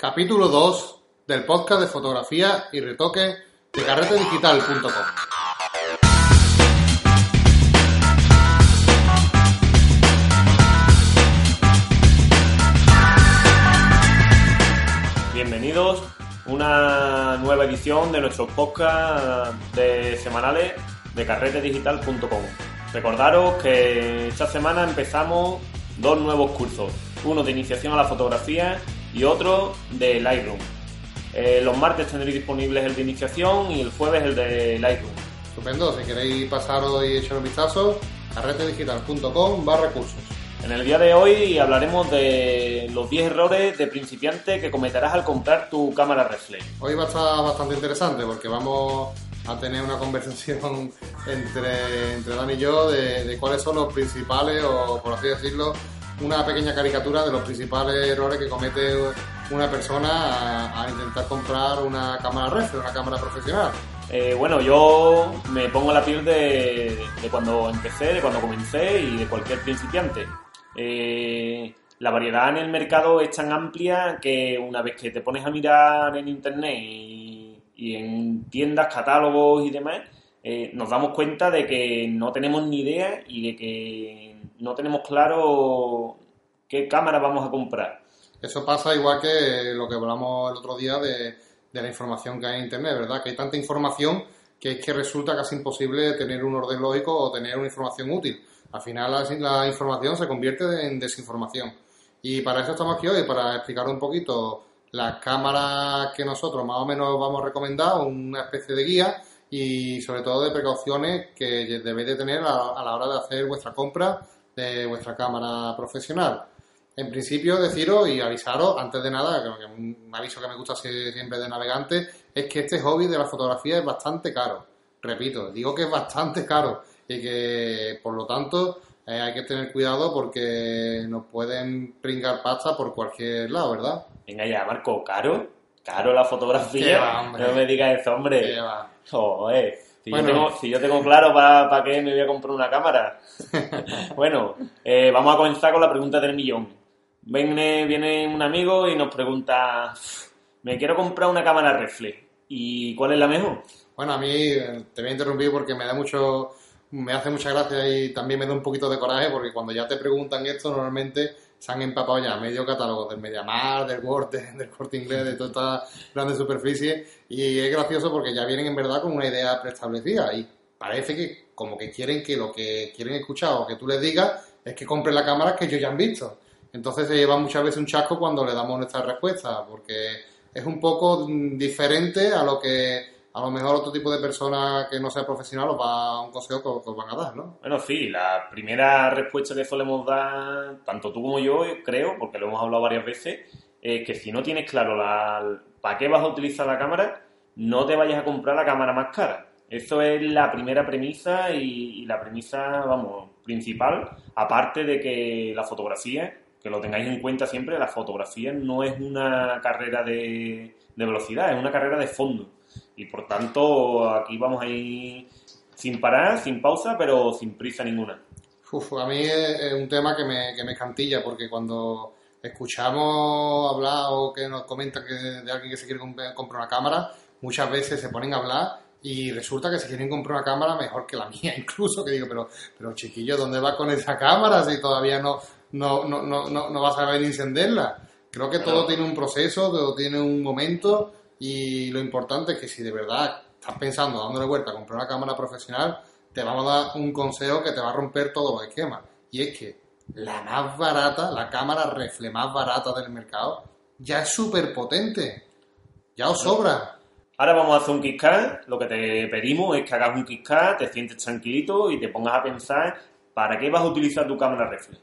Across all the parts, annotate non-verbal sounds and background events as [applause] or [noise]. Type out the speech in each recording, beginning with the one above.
Capítulo 2 del podcast de fotografía y retoque de carretedigital.com. Bienvenidos a una nueva edición de nuestros podcast de semanales de carretedigital.com. Recordaros que esta semana empezamos dos nuevos cursos, uno de iniciación a la fotografía y otro de Lightroom. Eh, los martes tendréis disponibles el de iniciación y el jueves el de Lightroom. Estupendo, si queréis pasaros y echar un vistazo, carretedigital.com barra cursos. En el día de hoy hablaremos de los 10 errores de principiante que cometerás al comprar tu cámara reflex. Hoy va a estar bastante interesante porque vamos a tener una [laughs] conversación entre, entre Dan y yo de, de cuáles son los principales, o por así decirlo, una pequeña caricatura de los principales errores que comete una persona a, intentar comprar una cámara reflex, una cámara profesional. Eh, bueno, yo me pongo la piel de, cuando empecé, de cuando comencé y de cualquier principiante. Eh, la variedad en el mercado es tan amplia que una vez que te pones a mirar en internet y, y en tiendas, catálogos y demás, eh, nos damos cuenta de que no tenemos ni idea y de que no tenemos claro qué cámara vamos a comprar. Eso pasa igual que lo que hablamos el otro día de, la información que hay en Internet, ¿verdad? Que hay tanta información que es que resulta casi imposible tener un orden lógico o tener una información útil. Al final la, la información se convierte en desinformación. Y para eso estamos aquí hoy, para explicar un poquito las cámaras que nosotros más o menos vamos a recomendar, una especie de guía y sobre todo de precauciones que debéis de tener a, a la hora de hacer vuestra compra de vuestra cámara profesional. En principio, deciros y avisaros, antes de nada, que un aviso que me gusta siempre de navegante, es que este hobby de la fotografía es bastante caro. Repito, digo que es bastante caro y que, por lo tanto, eh, hay que tener cuidado porque nos pueden pringar pasta por cualquier lado, ¿verdad? Venga ya, Marco, ¿caro? ¿Caro la fotografía? va, no me digas eso, hombre. Joder, si, Bueno. yo, tengo, si yo tengo claro para qué me voy a comprar una cámara. [laughs] bueno, eh, vamos a comenzar con la pregunta del millón. Viene, viene un amigo y nos pregunta, me quiero comprar una cámara reflex. ¿Y cuál es la mejor? Bueno, a mí eh, te voy a interrumpir porque me da mucho, me hace mucha gracia y también me da un poquito de coraje porque cuando ya te preguntan esto normalmente se han empapado ya medio catálogo del Mediamar, del Word, de- [laughs] del Corte Inglés, de toda esta grande superficie y es gracioso porque ya vienen en verdad con una idea preestablecida y parece que como que quieren que lo que quieren escuchar o que tú les digas es que compren la cámara que ellos ya han visto. Entonces se lleva muchas veces un chasco cuando le damos nuestra respuesta porque es un poco mm, diferente a lo que a lo mejor otro tipo de persona que no sea profesional os va a un consejo que, os van a dar, ¿no? Bueno, sí, la primera respuesta que solemos dar, tanto tú como yo, creo, porque lo hemos hablado varias veces, es que si no tienes claro la, para qué vas a utilizar la cámara, no te vayas a comprar la cámara más cara. Eso es la primera premisa y, la premisa, vamos, principal, aparte de que la fotografía, que lo tengáis en cuenta siempre, la fotografía no es una carrera de velocidad, es una carrera de fondo. Y por tanto, aquí vamos a ir sin parar, sin pausa, pero sin prisa ninguna. Uf, a mí es, un tema que me, que me escantilla porque cuando escuchamos hablar o que nos comentan que de alguien que se quiere comp- comprar una cámara, muchas veces se ponen a hablar y resulta que se quieren comprar una cámara mejor que la [laughs] mía incluso, que digo, pero, pero chiquillo, ¿dónde vas con esa cámara si todavía no, no, no, no, no, no vas a saber encenderla? Creo que todo tiene un proceso, todo tiene un momento y lo importante es que si de verdad estás pensando dándole vuelta a comprar una cámara profesional, te vamos a dar un consejo que te va a romper todos los esquemas. Y es que la más barata, la cámara reflex más barata del mercado, ya es súper potente. Ya os sobra. Ahora vamos a hacer un KitKat. Lo que te pedimos es que hagas un KitKat, te sientes tranquilito y te pongas a pensar para qué vas a utilizar tu cámara reflex.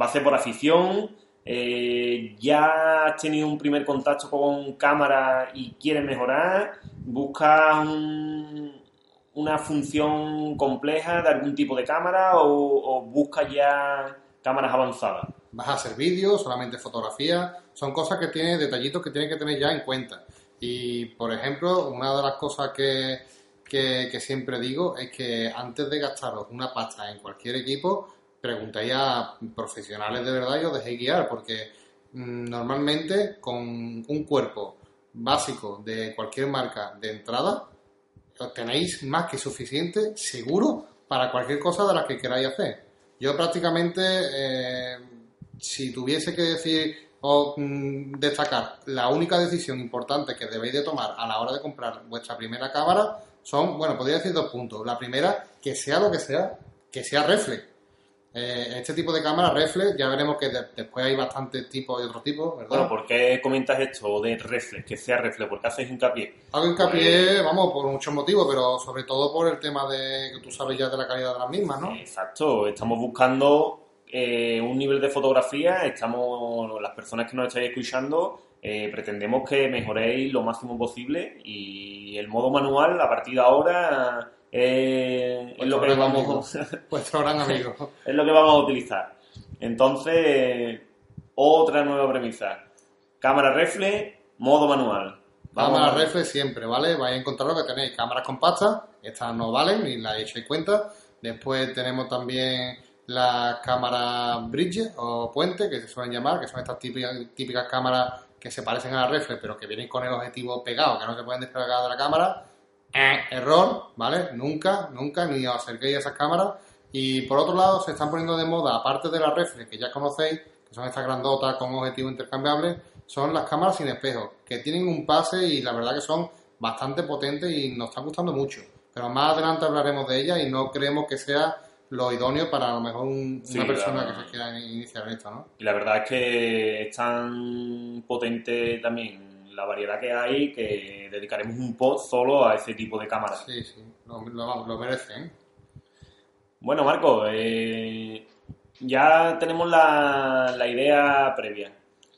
¿Va a ser por afición? Eh, ¿Ya has tenido un primer contacto con cámara y quieres mejorar? ¿Buscas un- una función compleja de algún tipo de cámara o, o buscas ya cámaras avanzadas? Vas a hacer vídeos, solamente fotografía. Son cosas que tiene, detallitos que tienes que tener ya en cuenta. Y, por ejemplo, una de las cosas que, que, que siempre digo es que antes de gastaros una pasta en cualquier equipo, preguntéis a profesionales de verdad y os dejéis guiar, porque mm, normalmente con un cuerpo básico de cualquier marca de entrada, tenéis más que suficiente seguro para cualquier cosa de la que queráis hacer. Yo prácticamente, eh, si tuviese que decir o mm, destacar la única decisión importante que debéis de tomar a la hora de comprar vuestra primera cámara, son, bueno, podría decir dos puntos. La primera, que sea lo que sea, que sea reflex. Eh, este tipo de cámara reflex, ya veremos que después hay bastantes tipos y otros tipos, ¿verdad? Bueno, ¿por qué comentas esto de reflex, que sea reflex? ¿Por qué haces hincapié? Hago hincapié, pues- vamos, por muchos motivos, pero sobre todo por el tema de que tú sabes ya de la calidad de las mismas, ¿no? Exacto, estamos buscando eh, un nivel de fotografía, estamos, las personas que nos estáis escuchando, eh, pretendemos que mejoréis lo máximo posible y el modo manual a partir de ahora eh, es lo que vamos [laughs] vuestro gran amigo. [laughs] Es lo que vamos a utilizar. Entonces otra nueva premisa. Cámara reflex modo manual. Cámara reflex siempre vale vais a encontrar lo que tenéis. Cámaras compactas estas no valen ni las echéis cuenta. Después tenemos también las cámaras bridge o puente que se suelen llamar que son estas típicas, típicas cámaras que se parecen a la reflex pero que vienen con el objetivo pegado que no se pueden despegar de la cámara eh, error, ¿vale? Nunca, nunca, ni os acerquéis a esas cámaras. Y por otro lado, se están poniendo de moda, aparte de las reflex que ya conocéis, que son estas grandotas con objetivo intercambiable, son las cámaras sin espejo, que tienen un pase y la verdad que son bastante potentes y nos están gustando mucho. Pero más adelante hablaremos de ellas y no creemos que sea lo idóneo para a lo mejor una persona que se quiera iniciar en esto, ¿no? Y la verdad es que es tan potente también la variedad que hay que dedicaremos un post solo a ese tipo de cámaras. Sí, sí, lo, lo, merecen. Bueno, Marco, eh, ya tenemos la, la, idea previa.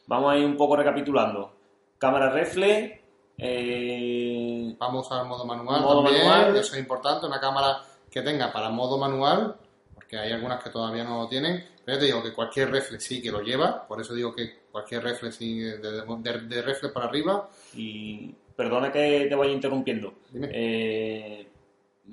Vamos a ir un poco recapitulando. Cámara reflex. Eh, Vamos al modo manual modo también, manual. eso es importante, una cámara que tenga para modo manual, porque hay algunas que todavía no lo tienen, pero te digo que cualquier reflex sí que lo lleva, por eso digo que cualquier reflex de, de, reflex para arriba. Y perdona que te vaya interrumpiendo. Eh,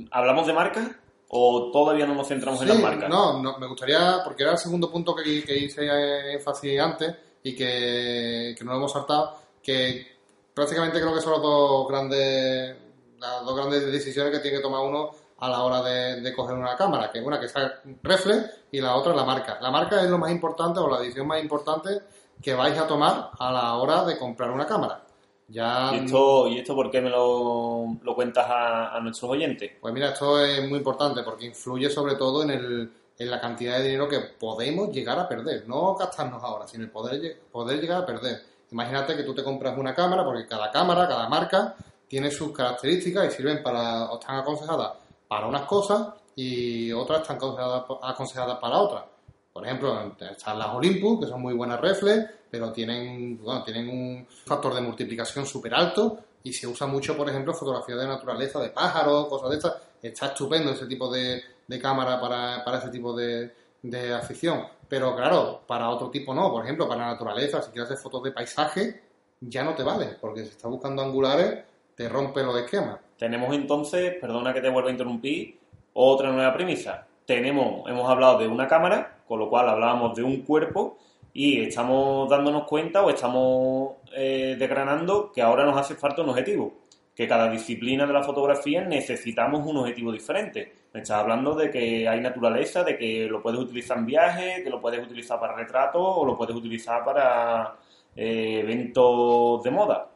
¿Hablamos de marca o todavía no nos centramos en las marcas? No, no, me gustaría, porque era el segundo punto que, que hice énfasis antes y que, que no lo hemos saltado, que prácticamente creo que son las dos grandes, las dos grandes decisiones que tiene que tomar uno a la hora de, coger una cámara, que una que sea reflex y la otra la marca. La marca es lo más importante o la decisión más importante que vais a tomar a la hora de comprar una cámara. Ya... ¿Y esto, ¿Y esto por qué me lo, lo cuentas a, nuestros oyentes? Pues mira, esto es muy importante porque influye sobre todo en, el, en la cantidad de dinero que podemos llegar a perder. No gastarnos ahora, sino el poder, poder llegar a perder. Imagínate que tú te compras una cámara, porque cada cámara, cada marca, tiene sus características y sirven para, o están aconsejadas para unas cosas y otras están aconsejadas, para otras. Por ejemplo, están las Olympus, que son muy buenas reflex, pero tienen, bueno, tienen un factor de multiplicación súper alto y se usa mucho, por ejemplo, fotografía de naturaleza, de pájaros, cosas de estas. Está estupendo ese tipo de, cámara para, para, ese tipo de, de afición. Pero claro, para otro tipo no. Por ejemplo, para naturaleza, si quieres hacer fotos de paisaje, ya no te vale, porque si estás buscando angulares, te rompe los esquemas. Tenemos entonces, perdona que te vuelva a interrumpir, otra nueva premisa. Tenemos, hemos hablado de una cámara, con lo cual hablábamos de un cuerpo y estamos dándonos cuenta o estamos eh, desgranando que ahora nos hace falta un objetivo, que cada disciplina de la fotografía necesitamos un objetivo diferente. Me estás hablando de que hay naturaleza, de que lo puedes utilizar en viaje, que lo puedes utilizar para retratos o lo puedes utilizar para eh, eventos de moda.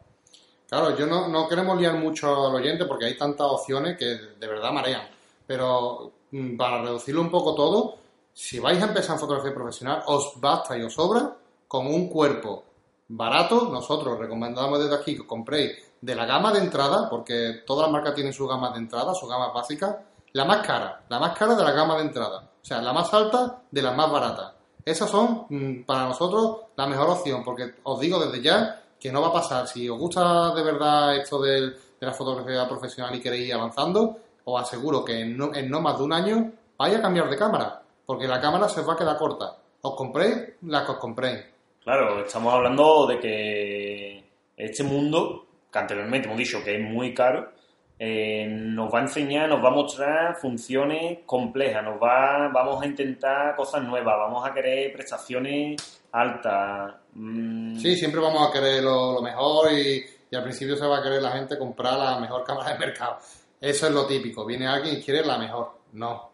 Claro, yo no, no queremos liar mucho al oyente porque hay tantas opciones que de verdad marean. Pero mm, para reducirlo un poco todo, si vais a empezar en fotografía profesional, os basta y os sobra con un cuerpo barato. Nosotros recomendamos desde aquí que compréis de la gama de entrada, porque todas las marcas tienen su gama de entrada, su gama básica, la más cara, la más cara de la gama de entrada. O sea, la más alta de las más baratas. Esas son mm, para nosotros la mejor opción, porque os digo desde ya que no va a pasar. Si os gusta de verdad esto de la fotografía profesional y queréis ir avanzando, os aseguro que en no, más de un año vais a cambiar de cámara porque la cámara se va a quedar corta. Os compréis la que os compréis. Claro, estamos hablando de que este mundo, que anteriormente hemos dicho que es muy caro, eh, nos va a enseñar, nos va a mostrar funciones complejas, nos va, vamos a intentar cosas nuevas, vamos a querer prestaciones altas. Mm. Sí, siempre vamos a querer lo, mejor y, al principio se va a querer la gente comprar la mejor cámara del mercado. Eso es lo típico, viene alguien y quiere la mejor. No,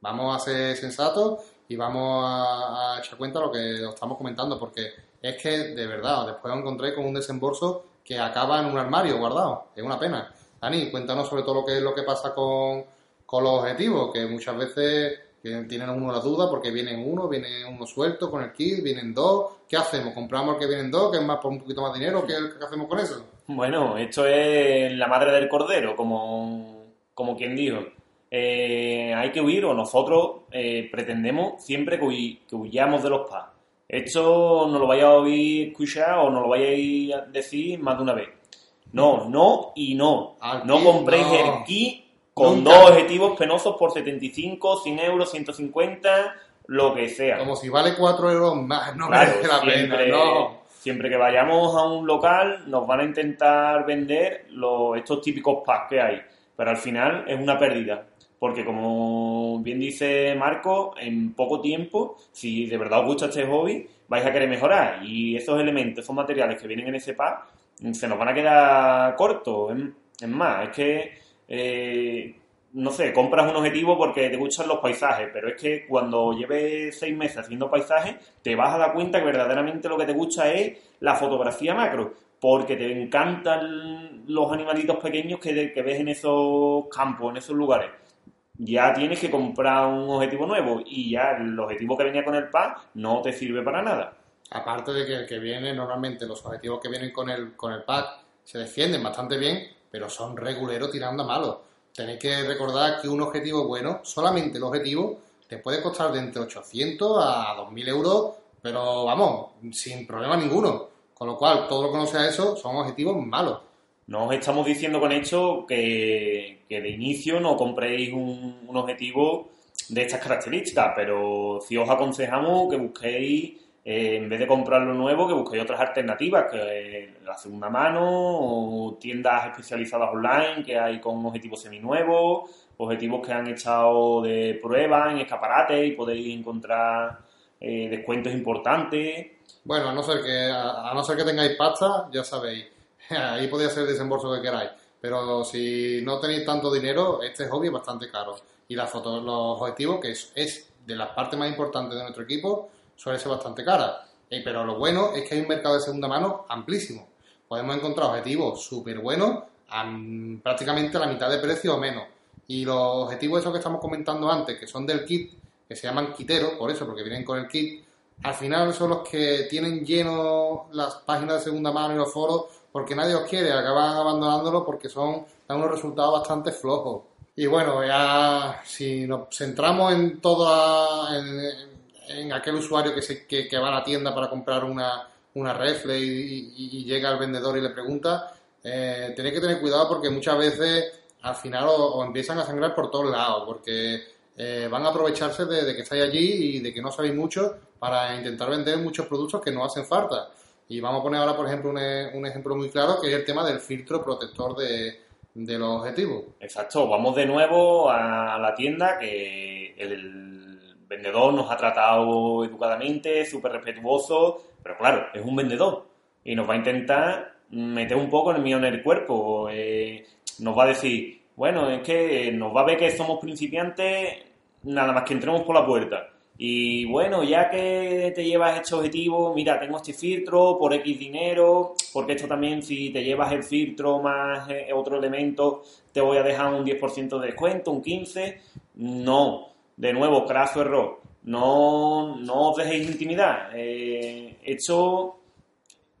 vamos a ser sensatos y vamos a, echar cuenta de lo que estamos comentando, porque es que de verdad, después os encontré con un desembolso que acaba en un armario guardado, es una pena. Dani, cuéntanos sobre todo lo que es lo que pasa con, los objetivos, que muchas veces tienen uno la duda porque vienen uno, viene uno suelto con el kit, vienen dos. ¿Qué hacemos? ¿Compramos el que vienen dos, que es más por un poquito más dinero? ¿Qué, hacemos con eso? Bueno, esto es la madre del cordero, como, como quien dijo. Eh, hay que huir o nosotros eh, pretendemos siempre que, que, huyamos de los PAS. Esto no lo vaya a oír escuchar o no lo vaya a decir más de una vez. No, no y no. no compréis el kit con dos objetivos penosos por 75, 100 euros, 150, lo que sea. Como si vale 4 euros más, no merece la pena, no. Siempre que vayamos a un local nos van a intentar vender los, estos típicos packs que hay, pero al final es una pérdida. Porque como bien dice Marco, en poco tiempo, si de verdad os gusta este hobby, vais a querer mejorar. Y esos elementos, esos materiales que vienen en ese pack, se nos van a quedar cortos. Es más, es que, eh, no sé, compras un objetivo porque te gustan los paisajes, pero es que cuando lleves seis meses haciendo paisajes, te vas a dar cuenta que verdaderamente lo que te gusta es la fotografía macro, porque te encantan los animalitos pequeños que, que ves en esos campos, en esos lugares ya tienes que comprar un objetivo nuevo y ya el objetivo que venía con el pack no te sirve para nada. Aparte de que el que viene, normalmente los objetivos que vienen con el, con el pack se defienden bastante bien, pero son reguleros tirando a malos. Tenéis que recordar que un objetivo bueno, solamente el objetivo, te puede costar de entre 800 a 2000 euros, pero vamos, sin problema ninguno. Con lo cual, todo lo que no sea eso son objetivos malos. No os estamos diciendo con esto que, de inicio no compréis un, objetivo de estas características, pero si os aconsejamos que busquéis eh, en vez de comprar lo nuevo, que busquéis otras alternativas, que la segunda mano, o tiendas especializadas online que hay con objetivos seminuevos, objetivos que han echado de prueba en escaparate y podéis encontrar eh, descuentos importantes. Bueno, a no ser que a, no ser que tengáis pasta, ya sabéis, [laughs] ahí podría ser el desembolso que queráis. Pero si no tenéis tanto dinero, este hobby es bastante caro. Y la foto, los objetivos, que es, es de las partes más importantes de nuestro equipo, suele ser bastante cara. Eh, pero lo bueno es que hay un mercado de segunda mano amplísimo. Podemos encontrar objetivos súper buenos a prácticamente la mitad de precio o menos. Y los objetivos esos que estamos comentando antes, que son del kit, que se llaman quiteros, por eso, porque vienen con el kit, al final son los que tienen lleno las páginas de segunda mano y los foros porque nadie os quiere, acaban abandonándolo porque son dan unos resultados bastante flojos. Y bueno, ya si nos centramos en todo en, aquel usuario que, se, que, va a la tienda para comprar una, una refle y, llega el vendedor y le pregunta, eh, tenéis que tener cuidado porque muchas veces al final os, empiezan a sangrar por todos lados, porque eh, van a aprovecharse de, de, que estáis allí y de que no sabéis mucho para intentar vender muchos productos que no hacen falta. Y vamos a poner ahora, por ejemplo, un, ejemplo muy claro, que es el tema del filtro protector de, los objetivos. Exacto, vamos de nuevo a la tienda que el vendedor nos ha tratado educadamente, súper respetuoso, pero claro, es un vendedor y nos va a intentar meter un poco el mío en el cuerpo. Eh, nos va a decir, bueno, es que nos va a ver que somos principiantes nada más que entremos por la puerta. Y bueno, ya que te llevas este objetivo, mira, tengo este filtro por X dinero, porque esto también si te llevas el filtro más eh, otro elemento, te voy a dejar un 10% de descuento, un 15%. No, de nuevo, craso error. No, no os dejéis intimidar. Eh, esto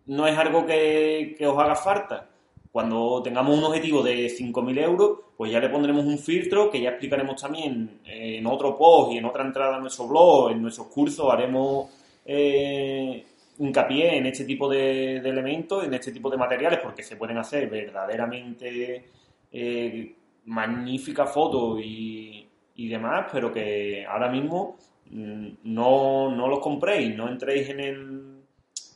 no es algo que, que os haga falta. Cuando tengamos un objetivo de 5.000 euros, pues ya le pondremos un filtro que ya explicaremos también en otro post y en otra entrada en nuestro blog, en nuestros cursos haremos eh, hincapié en este tipo de, elementos, en este tipo de materiales, porque se pueden hacer verdaderamente eh, magníficas fotos y, y, demás, pero que ahora mismo mm, no, no los compréis, no entréis en, el,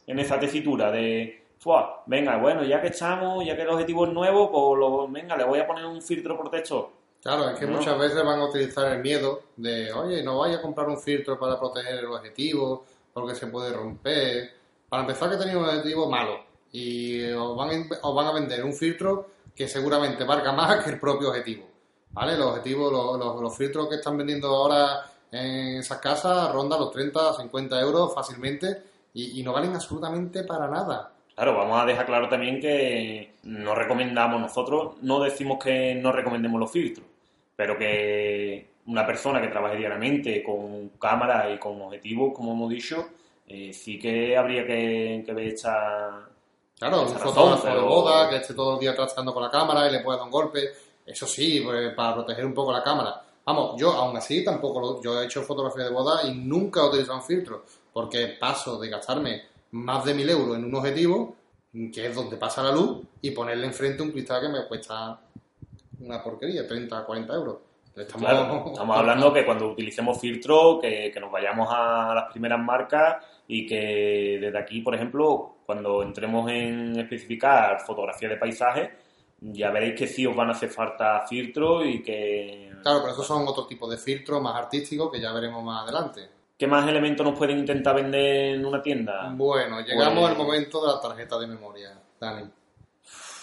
en esa tesitura de Fua, venga, bueno, ya que estamos, ya que el objetivo es nuevo, pues lo, venga, le voy a poner un filtro protector. Claro, es que No. muchas veces van a utilizar el miedo de, oye, no vaya a comprar un filtro para proteger el objetivo, porque se puede romper. Para empezar, que tenéis un objetivo malo y os van, a, os van a vender un filtro que seguramente valga más que el propio objetivo. ¿Vale? Los objetivos, los, los- los filtros que están vendiendo ahora en esas casas rondan los 30, 50 euros fácilmente y, y no valen absolutamente para nada. Claro, vamos a dejar claro también que no recomendamos nosotros, no decimos que no recomendemos los filtros, pero que una persona que trabaje diariamente con cámara y con objetivos, como hemos dicho, eh, sí que habría que, que ver esta... Claro, un fotógrafo de boda que esté todo el día tratando con la cámara y le pueda dar un golpe. Eso sí, pues, para proteger un poco la cámara. Vamos, yo aún así tampoco lo- yo he hecho fotografía de boda y nunca he utilizado un filtro, porque paso de gastarme más de mil euros en un objetivo, que es donde pasa la luz, y ponerle enfrente un cristal que me cuesta una porquería, 30, 40 euros. Estamos, estamos hablando que cuando utilicemos filtros, que, que nos vayamos a las primeras marcas y que desde aquí, por ejemplo, cuando entremos en especificar fotografía de paisaje, ya veréis que sí os van a hacer falta filtros y que... Claro, pero esos son otro tipo de filtros más artísticos que ya veremos más adelante. ¿Qué más elementos nos pueden intentar vender en una tienda? Bueno, llegamos Pues- al momento de la tarjeta de memoria, Dani.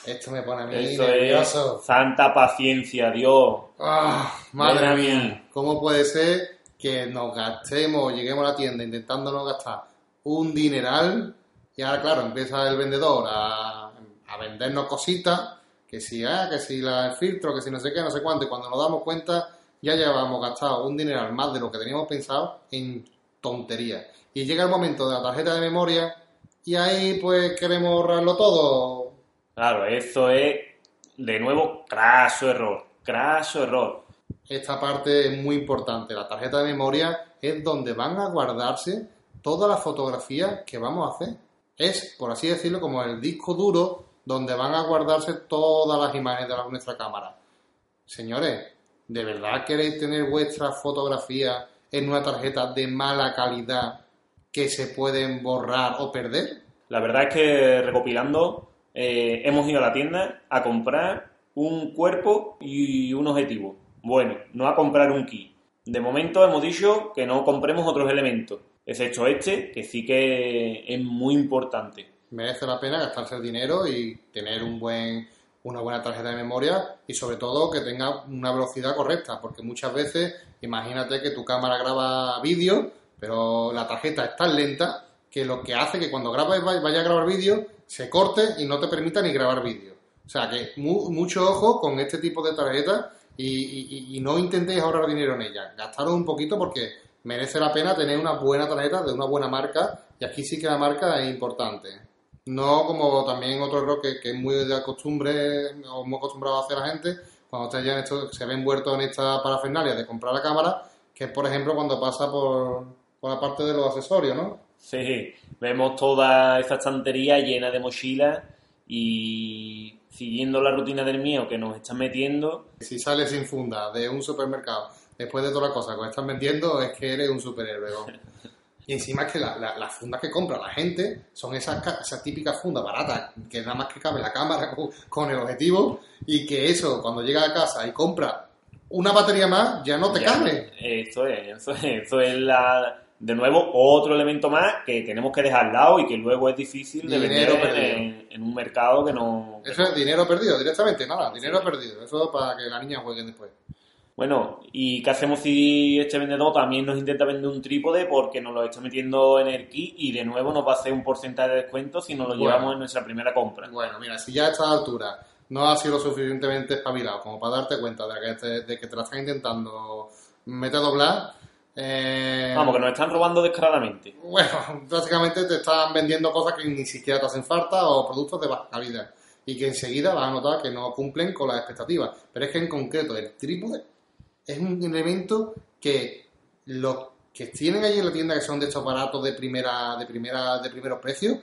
Esto me pone a mí Eso nervioso. es santa paciencia, Dios. Ah, madre Ven mía, mí. ¿cómo puede ser que nos gastemos, lleguemos a la tienda intentando no gastar un dineral y ahora, claro, empieza el vendedor a, a vendernos cositas, que si, ah, que si la, el filtro, que si no sé qué, no sé cuánto, y cuando nos damos cuenta ya llevamos gastado un dineral más de lo que teníamos pensado en tonterías. Y llega el momento de la tarjeta de memoria y ahí pues queremos ahorrarlo todo. Claro, eso es, de nuevo, craso error. Craso error. Esta parte es muy importante. La tarjeta de memoria es donde van a guardarse todas las fotografías que vamos a hacer. Es, por así decirlo, como el disco duro donde van a guardarse todas las imágenes de la- nuestra cámara. Señores, ¿de verdad queréis tener vuestras fotografías en una tarjeta de mala calidad que se pueden borrar o perder? La verdad es que recopilando, eh, hemos ido a la tienda a comprar un cuerpo y un objetivo. Bueno, no a comprar un kit. De momento hemos dicho que no compremos otros elementos, excepto este, que sí que es muy importante. Merece la pena gastarse el dinero y tener un buen, una buena tarjeta de memoria y sobre todo que tenga una velocidad correcta, porque muchas veces imagínate que tu cámara graba vídeo, pero la tarjeta es tan lenta que lo que hace que cuando grabes vaya a grabar vídeo se corte y no te permita ni grabar vídeo. O sea que mu- mucho ojo con este tipo de tarjetas y, y- no intentéis ahorrar dinero en ellas. Gastaros un poquito porque merece la pena tener una buena tarjeta de una buena marca y aquí sí que la marca es importante. No como también otro error que, que es muy de costumbre o muy acostumbrado a hacer la gente cuando usted ya en esto, se ve envuelto en esta parafernalia de comprar la cámara, que es por ejemplo cuando pasa por, por la parte de los accesorios, ¿no? Sí, vemos toda esa estantería llena de mochilas y siguiendo la rutina del mío que nos están metiendo, Si sales sin funda de un supermercado después de todas las cosas que están vendiendo, es que eres un superhéroe. ¿no? [laughs] Y encima es que la- la- las fundas que compra la gente son esas, ca- esas típicas fundas baratas, que nada más que cabe la cámara con, [laughs] con el objetivo, y que eso, cuando llega a casa y compra una batería más, ya no te Ya, cabe. Eso es, eso es, eso es la, de nuevo otro elemento más que tenemos que dejar al lado y que luego es difícil de Dinero vender en, en un mercado que no... Eso es dinero perdido, directamente, nada, dinero perdido. Eso para que la niña juegue después. Bueno, ¿y qué hacemos si este vendedor también nos intenta vender un trípode porque nos lo está metiendo en el kit y de nuevo nos va a hacer un porcentaje de descuento si nos lo Bueno. llevamos en nuestra primera compra? Bueno, mira, si ya a esta altura no has sido suficientemente espabilado como para darte cuenta de que te, de que te la están intentando meter a doblar, eh, Vamos, que nos están robando descaradamente. bueno, [laughs] básicamente te están vendiendo cosas que ni siquiera te hacen falta o productos de baja calidad y que enseguida vas a notar que no cumplen con las expectativas. Pero es que en concreto el trípode es un elemento que los que tienen allí en la tienda que son de estos aparatos de primera de primera de primeros precios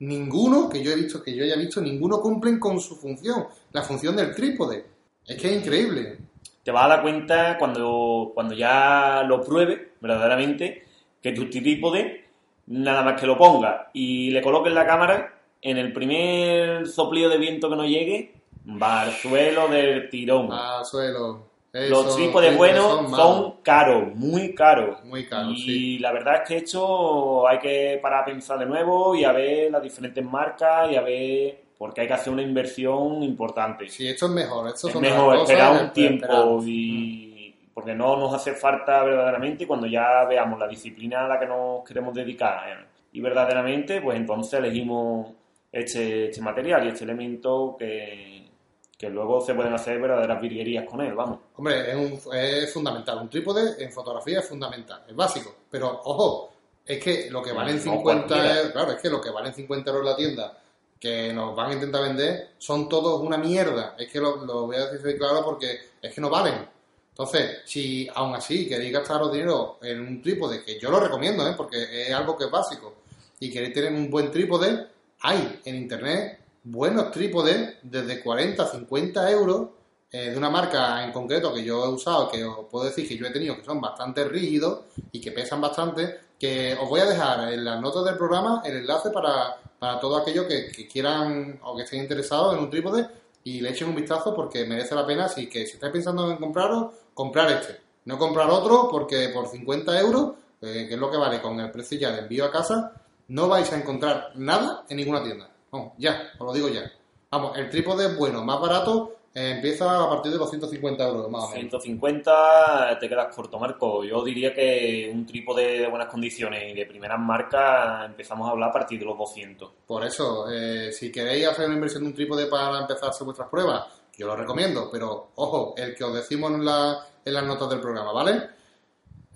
ninguno que yo he visto que yo haya visto ninguno cumplen con su función la función del trípode es que es increíble Te vas a dar cuenta cuando, cuando ya lo pruebes, verdaderamente, que tu trípode, nada más que lo ponga y le coloques la cámara, en el primer soplío de viento que nos llegue, va al suelo del tirón. Al suelo. Los Eso- trípodes eso buenos son caros, muy caros. Muy caros, y sí. la verdad es que esto hay que parar a pensar de nuevo y a ver las diferentes marcas y a ver, porque hay que hacer una inversión importante. Sí, esto es mejor. Esto es son mejor esperar un tiempo y porque no nos hace falta verdaderamente y cuando ya veamos la disciplina a la que nos queremos dedicar eh, y verdaderamente, pues entonces elegimos este, este material y este elemento que, que luego se pueden hacer verdaderas virguerías con él, vamos. Hombre, es, un- es fundamental. Un trípode en fotografía es fundamental, es básico. Pero, ojo, es que lo que valen No 50 cualquiera. euros, claro, es que lo que valen 50 euros en la tienda, que nos van a intentar vender, son todos una mierda. Es que lo, lo voy a decir claro porque es que no valen. Entonces, si aún así queréis gastaros dinero en un trípode, que yo lo recomiendo, ¿eh? porque es algo que es básico, y queréis tener un buen trípode, hay en internet buenos trípodes desde 40 50 euros eh, de una marca en concreto que yo he usado, que os puedo decir que yo he tenido, que son bastante rígidos y que pesan bastante, que os voy a dejar en las notas del programa el enlace para, para todos aquellos que, quieran o que estén interesados en un trípode y le echen un vistazo porque merece la pena, así que si estáis pensando en compraros, comprar este. No comprar otro porque por 50 euros, eh, que es lo que vale con el precio ya de envío a casa, no vais a encontrar nada en ninguna tienda. Ya, os lo digo ya. Vamos, el trípode bueno, más barato, eh, empieza a partir de los 150 euros, más o menos. 150 te quedas corto, Marco. Yo diría que un trípode de buenas condiciones y de primeras marcas empezamos a hablar a partir de los 200. Por eso, eh, si queréis hacer una inversión de un trípode para empezar a hacer vuestras pruebas, yo lo recomiendo, pero ojo, el que os decimos en, la- en las notas del programa, ¿vale?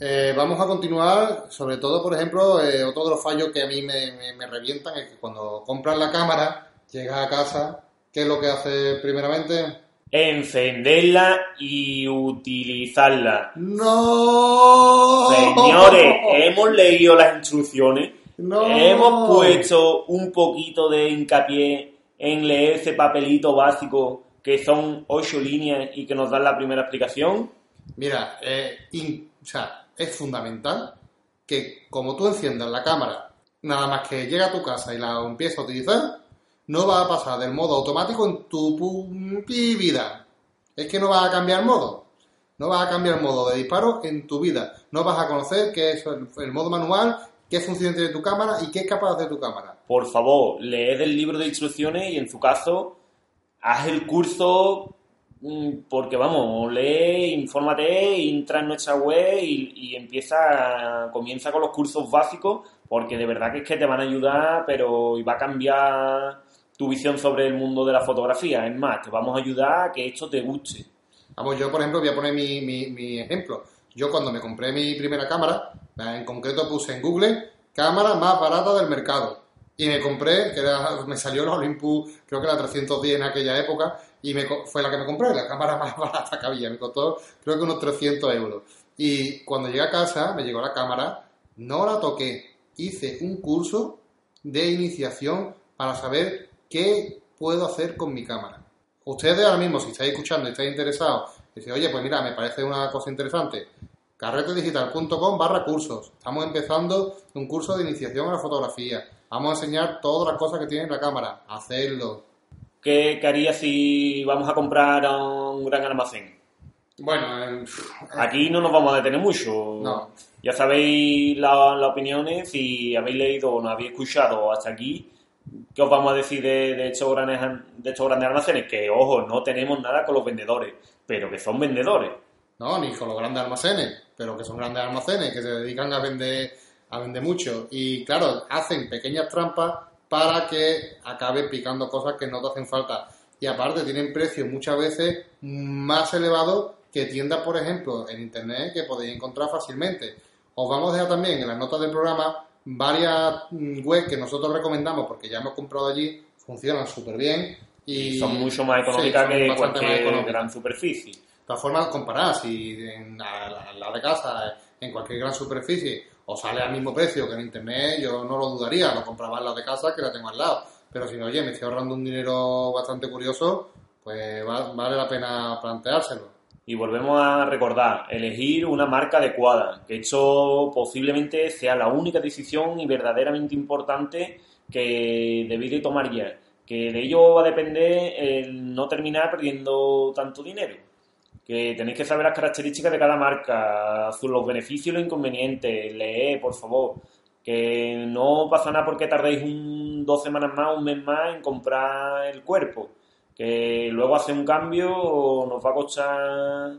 Eh, vamos a continuar, sobre todo, por ejemplo, eh, otro de los fallos que a mí me, me- me revientan es que cuando compras la cámara, llegas a casa, ¿qué es lo que hace primeramente? Encenderla y utilizarla. ¡No! Señores, [laughs] hemos leído las instrucciones. ¡No! Hemos puesto un poquito de hincapié en leer ese papelito básico que son ocho líneas y que nos dan la primera explicación. Mira, eh, in- o sea, es fundamental que como tú enciendas la cámara, nada más que llega a tu casa y la empiezas a utilizar, no va a pasar del modo automático en tu vida. Es que no vas a cambiar modo. No vas a cambiar modo de disparo en tu vida. No vas a conocer qué es el, modo manual, qué función tiene tu cámara y qué es capaz de tu cámara. Por favor, leed el libro de instrucciones y en su caso, haz el curso mm, porque vamos, lee, infórmate, entra en nuestra web y, empieza, comienza con los cursos básicos porque de verdad que es que te van a ayudar, pero va a cambiar tu visión sobre el mundo de la fotografía. Es más, te vamos a ayudar a que esto te guste. Vamos, yo por ejemplo voy a poner mi, mi- mi ejemplo. Yo cuando me compré mi primera cámara, eh, en concreto puse en Google cámara más barata del mercado. Y me compré, que era- me salió la Olympus, creo que la 310 en aquella época, y me, fue la que me compré, la cámara [laughs] más barata que había. Me costó creo que unos 300 euros. Y cuando llegué a casa, me llegó la cámara, no la toqué. Hice un curso de iniciación para saber qué puedo hacer con mi cámara. Ustedes ahora mismo, si estáis escuchando y estáis interesados, decís, oye, pues mira, me parece una cosa interesante. carretedigital.com barra cursos. Estamos empezando un curso de iniciación a la fotografía. Vamos a enseñar todas las cosas que tiene la cámara. Hacerlo. ¿Qué, qué harías si vamos a comprar a un gran almacén? Bueno, eh, Aquí no nos vamos a detener mucho. No. Ya sabéis la- las opiniones, si habéis leído o no habéis escuchado hasta aquí, ¿qué os vamos a decir de, de estos grandes, de estos grandes almacenes? Que, ojo, no tenemos nada con los vendedores, pero que son vendedores. no, ni con los grandes almacenes, pero que son grandes almacenes, que se dedican a vender, a vender mucho. Y claro, hacen pequeñas trampas para que acaben picando cosas que no te hacen falta. Y aparte tienen precios muchas veces más elevados que tiendas, por ejemplo, en internet que podéis encontrar fácilmente. Os vamos a dejar también en las notas del programa varias mm, webs que nosotros recomendamos porque ya hemos comprado allí, funcionan súper bien. Y Son mucho más Sí, económicas son que cualquier económicas. gran superficie. De todas formas, comparar si en la, de casa, en cualquier gran superficie, os sale al mismo precio que en internet, yo no lo dudaría, lo compraba en la de casa que la tengo al lado. Pero si no, oye, me estoy ahorrando un dinero bastante curioso, pues va- vale la pena planteárselo. Y volvemos a recordar, elegir una marca adecuada, que esto posiblemente sea la única decisión y verdaderamente importante que debéis tomar ya, que de ello va a depender el no terminar perdiendo tanto dinero. Que tenéis que saber las características de cada marca, los beneficios y los inconvenientes, leed, por favor. Que no pasa nada porque tardéis un, dos semanas más, un mes más en comprar el cuerpo. Que luego hace un cambio nos va a costar,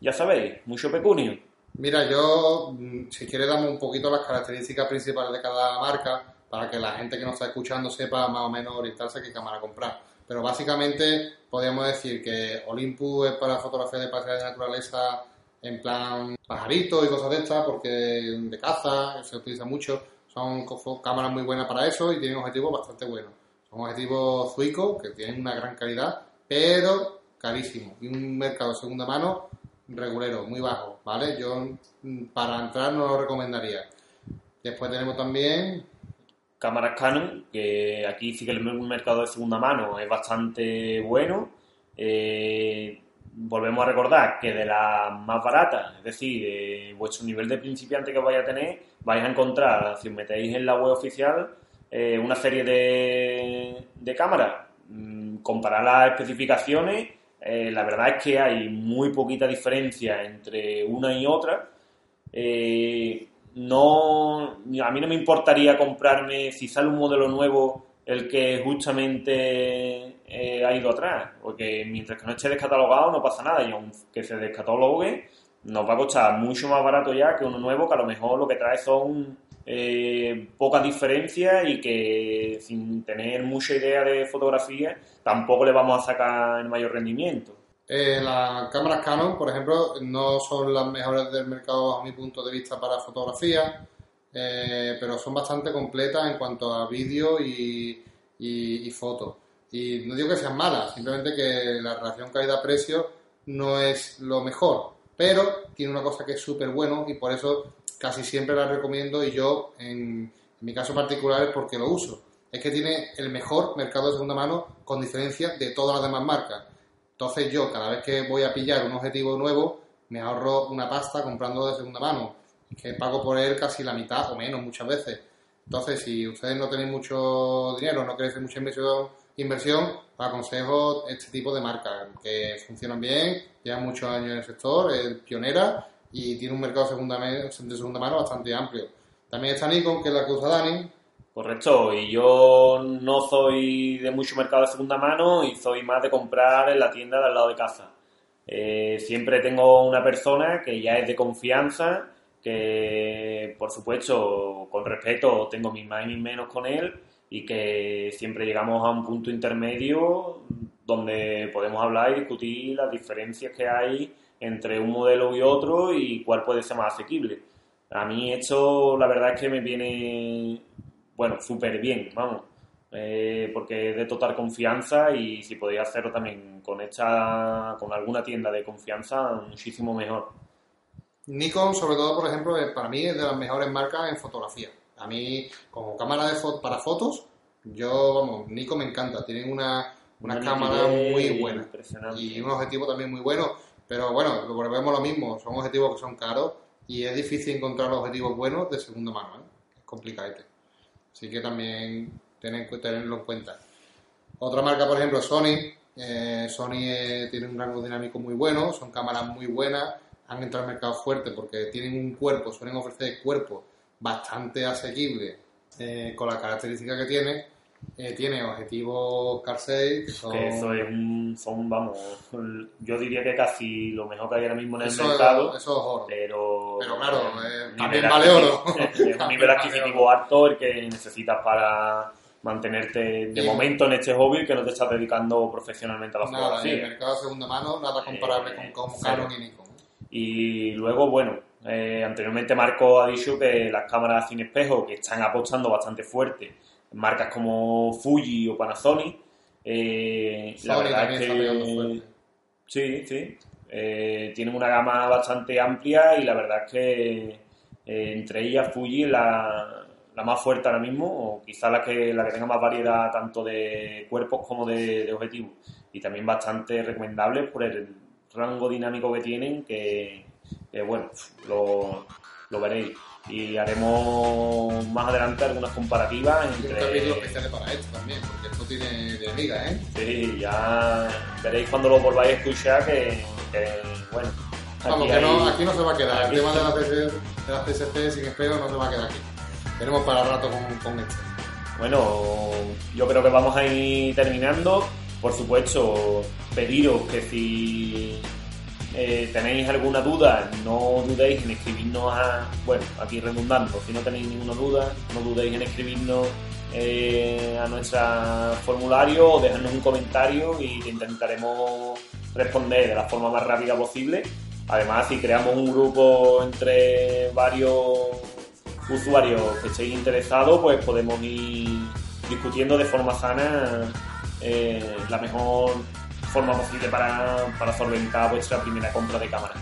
ya sabéis, mucho pecunio. Mira, yo, mm, si quiere, damos un poquito las características principales de cada marca para que la gente que nos está escuchando sepa más o menos orientarse a qué cámara comprar. Pero básicamente podríamos decir que Olympus es para fotografía de paisajes de naturaleza en plan pajarito y cosas de estas, porque de caza se utiliza mucho. Son cámaras muy buenas para eso y tienen objetivos bastante buenos. Objetivos Zuico que tienen una gran calidad, pero carísimos. Y un mercado de segunda mano regulero, muy bajo, ¿vale? Yo mm, para entrar no lo recomendaría. Después tenemos también cámaras Canon, que aquí sí que el mercado de segunda mano es bastante bueno. Eh, volvemos a recordar que de las más baratas, es decir, vuestro nivel de principiante que vais a tener, vais a encontrar, si os metéis en la web oficial, eh, una serie de, de cámaras. Mm, comparar las especificaciones, eh, la verdad es que hay muy poquita diferencia entre una y otra no, a mí no me importaría comprarme, si sale un modelo nuevo, el que justamente eh, ha ido atrás, porque mientras que no esté descatalogado no pasa nada y aunque se descatalogue nos va a costar mucho más barato ya que uno nuevo que a lo mejor lo que trae son eh, pocas diferencias y que sin tener mucha idea de fotografía tampoco le vamos a sacar el mayor rendimiento. Eh, las cámaras Canon, por ejemplo, no son las mejores del mercado a mi punto de vista para fotografía, eh, pero son bastante completas en cuanto a vídeo y, y, fotos. Y no digo que sean malas, simplemente que la relación calidad-precio no es lo mejor, pero tiene una cosa que es súper bueno y por eso casi siempre la recomiendo y yo, en, mi caso particular, es porque lo uso. Es que tiene el mejor mercado de segunda mano con diferencia de todas las demás marcas entonces yo cada vez que voy a pillar un objetivo nuevo, me ahorro una pasta comprando de segunda mano, que pago por él casi la mitad o menos muchas veces. Entonces, si ustedes no tenéis mucho dinero, no queréis hacer mucha inversión, inversión aconsejo este tipo de marcas, que funcionan bien, llevan muchos años en el sector, es pionera y tiene un mercado de segunda, mano bastante amplio. También está Nikon, que es la que usa Dani, Correcto, y yo no soy de mucho mercado de segunda mano y soy más de comprar en la tienda de al lado de casa. Eh, siempre tengo una persona que ya es de confianza, que por supuesto con respeto tengo mis más y mis menos con él y que siempre llegamos a un punto intermedio donde podemos hablar y discutir las diferencias que hay entre un modelo y otro y cuál puede ser más asequible. A mí esto la verdad es que me viene bueno, súper bien, vamos. Eh, porque es de total confianza y si podéis hacerlo también con esta, con alguna tienda de confianza, muchísimo mejor. Nikon, sobre todo, por ejemplo, para mí es de las mejores marcas en fotografía. A mí, como cámara de para fotos, yo, vamos, Nikon me encanta. Tienen una, una, cámara muy buena y un objetivo también muy bueno. Pero bueno, volvemos lo mismo, son objetivos que son caros y es difícil encontrar objetivos buenos de segunda mano. ¿eh? Es complicado. Así que también tenerlo en cuenta. Otra marca, por ejemplo, Sony. Eh, Sony eh, tiene un rango dinámico muy bueno, son cámaras muy buenas, han entrado al mercado fuerte porque tienen un cuerpo, suelen ofrecer cuerpo bastante asequible eh, con las características que tiene eh, tiene objetivos Carsey que son... eso es un, son, vamos, yo diría que casi lo mejor que hay ahora mismo en el mercado. eso es oro. Pero, pero claro, eh, también vale oro. Es [laughs] un nivel [laughs] adquisitivo alto el que necesitas para mantenerte de momento en este hobby que no te estás dedicando profesionalmente a la nada, fotografía. En el mercado de segunda mano, nada comparable con, con Canon y Nikon. Y luego, bueno, eh, anteriormente Marco ha dicho que las cámaras sin espejo, que están apostando bastante fuerte marcas como Fuji o Panasonic. Eh, la verdad es que sí, sí, eh, tienen una gama bastante amplia y la verdad es que eh, entre ellas Fuji es la, más fuerte ahora mismo, o quizá la que, la que tenga más variedad tanto de cuerpos como de, objetivos. Y también bastante recomendable por el rango dinámico que tienen, que, bueno, lo, lo veréis. Y haremos más adelante algunas comparativas Y un entre... capítulo especial para esto también, porque esto tiene de ¿eh? Sí, ya veréis cuando lo volváis a escuchar que, que, bueno... Vamos, aquí que no, aquí no se va a quedar. El tema de la, CSC, de la CSC sin espejo no se va a quedar aquí. Tenemos para rato con, con esto. Bueno, yo creo que vamos a ir terminando. Por supuesto, pediros que si eh, tenéis alguna duda, no dudéis en escribirnos a. Bueno, aquí redundando, si no tenéis ninguna duda, no dudéis en escribirnos eh, a nuestro formulario o dejarnos un comentario y te intentaremos responder de la forma más rápida posible. Además, si creamos un grupo entre varios usuarios que estéis interesados, pues podemos ir discutiendo de forma sana eh, la mejor forma posible para, para solventar vuestra primera compra de cámara.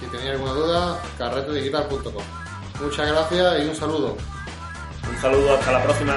Si tenéis alguna duda, carretedigital.com. Muchas gracias y un saludo. Un saludo, hasta la próxima.